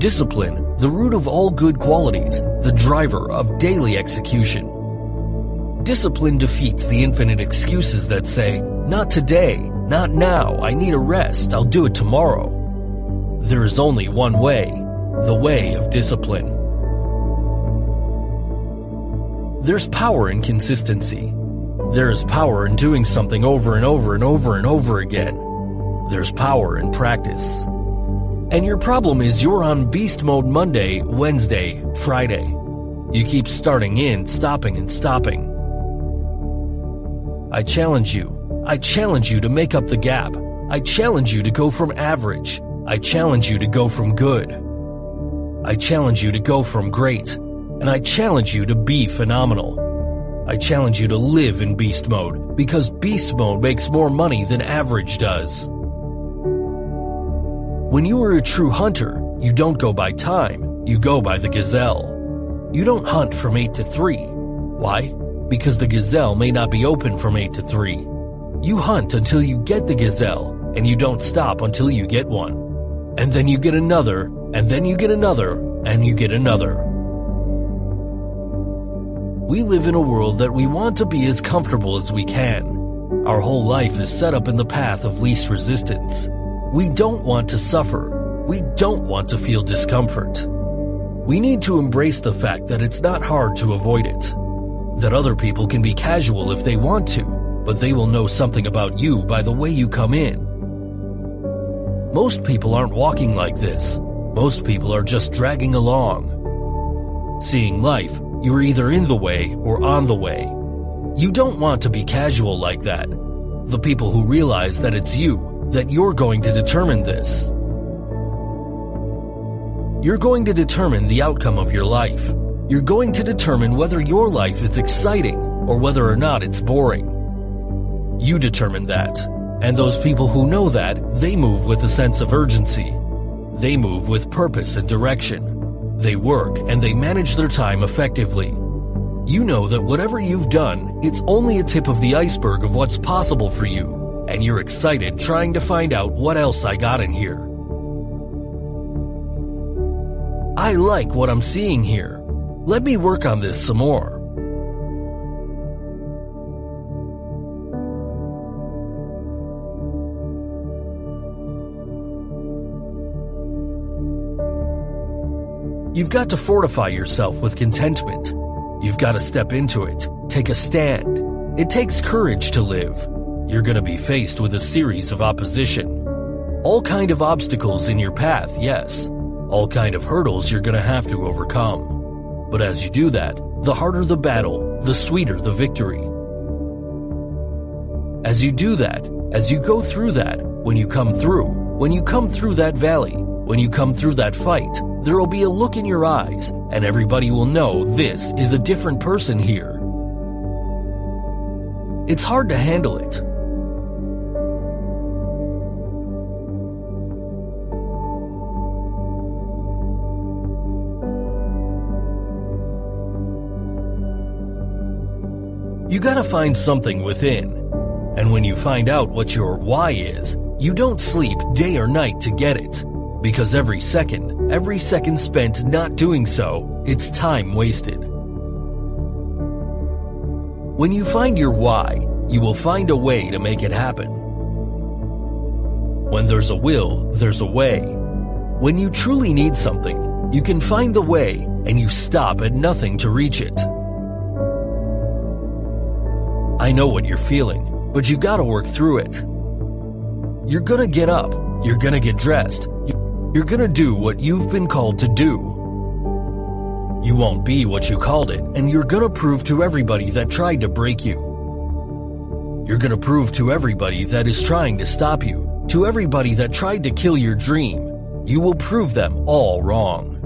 Discipline, the root of all good qualities, the driver of daily execution. Discipline defeats the infinite excuses that say, not today, not now, I need a rest, I'll do it tomorrow. There is only one way, the way of discipline. There's power in consistency. There is power in doing something over and over and over and over again. There's power in practice. And your problem is you're on beast mode Monday, Wednesday, Friday. You keep starting in, stopping and stopping. I challenge you. I challenge you to make up the gap. I challenge you to go from average. I challenge you to go from good. I challenge you to go from great and I challenge you to be phenomenal. I challenge you to live in beast mode because beast mode makes more money than average does. When you are a true hunter, you don't go by time, you go by the gazelle. You don't hunt from 8 to 3. Why? Because the gazelle may not be open from 8 to 3. You hunt until you get the gazelle, and you don't stop until you get one. And then you get another, and then you get another, and you get another. We live in a world that we want to be as comfortable as we can. Our whole life is set up in the path of least resistance. We don't want to suffer. We don't want to feel discomfort. We need to embrace the fact that it's not hard to avoid it. That other people can be casual if they want to, but they will know something about you by the way you come in. Most people aren't walking like this. Most people are just dragging along. Seeing life you're either in the way or on the way. You don't want to be casual like that. The people who realize that it's you, that you're going to determine this. You're going to determine the outcome of your life. You're going to determine whether your life is exciting or whether or not it's boring. You determine that. And those people who know that, they move with a sense of urgency. They move with purpose and direction. They work and they manage their time effectively. You know that whatever you've done, it's only a tip of the iceberg of what's possible for you, and you're excited trying to find out what else I got in here. I like what I'm seeing here. Let me work on this some more. You've got to fortify yourself with contentment. You've got to step into it, take a stand. It takes courage to live. You're going to be faced with a series of opposition. All kind of obstacles in your path, yes. All kind of hurdles you're going to have to overcome. But as you do that, the harder the battle, the sweeter the victory. As you do that, as you go through that, when you come through, when you come through that valley, when you come through that fight, there will be a look in your eyes, and everybody will know this is a different person here. It's hard to handle it. You gotta find something within. And when you find out what your why is, you don't sleep day or night to get it. Because every second, every second spent not doing so, it's time wasted. When you find your why, you will find a way to make it happen. When there's a will, there's a way. When you truly need something, you can find the way and you stop at nothing to reach it. I know what you're feeling, but you gotta work through it. You're gonna get up, you're gonna get dressed, you're gonna do what you've been called to do. You won't be what you called it, and you're gonna prove to everybody that tried to break you. You're gonna prove to everybody that is trying to stop you, to everybody that tried to kill your dream, you will prove them all wrong.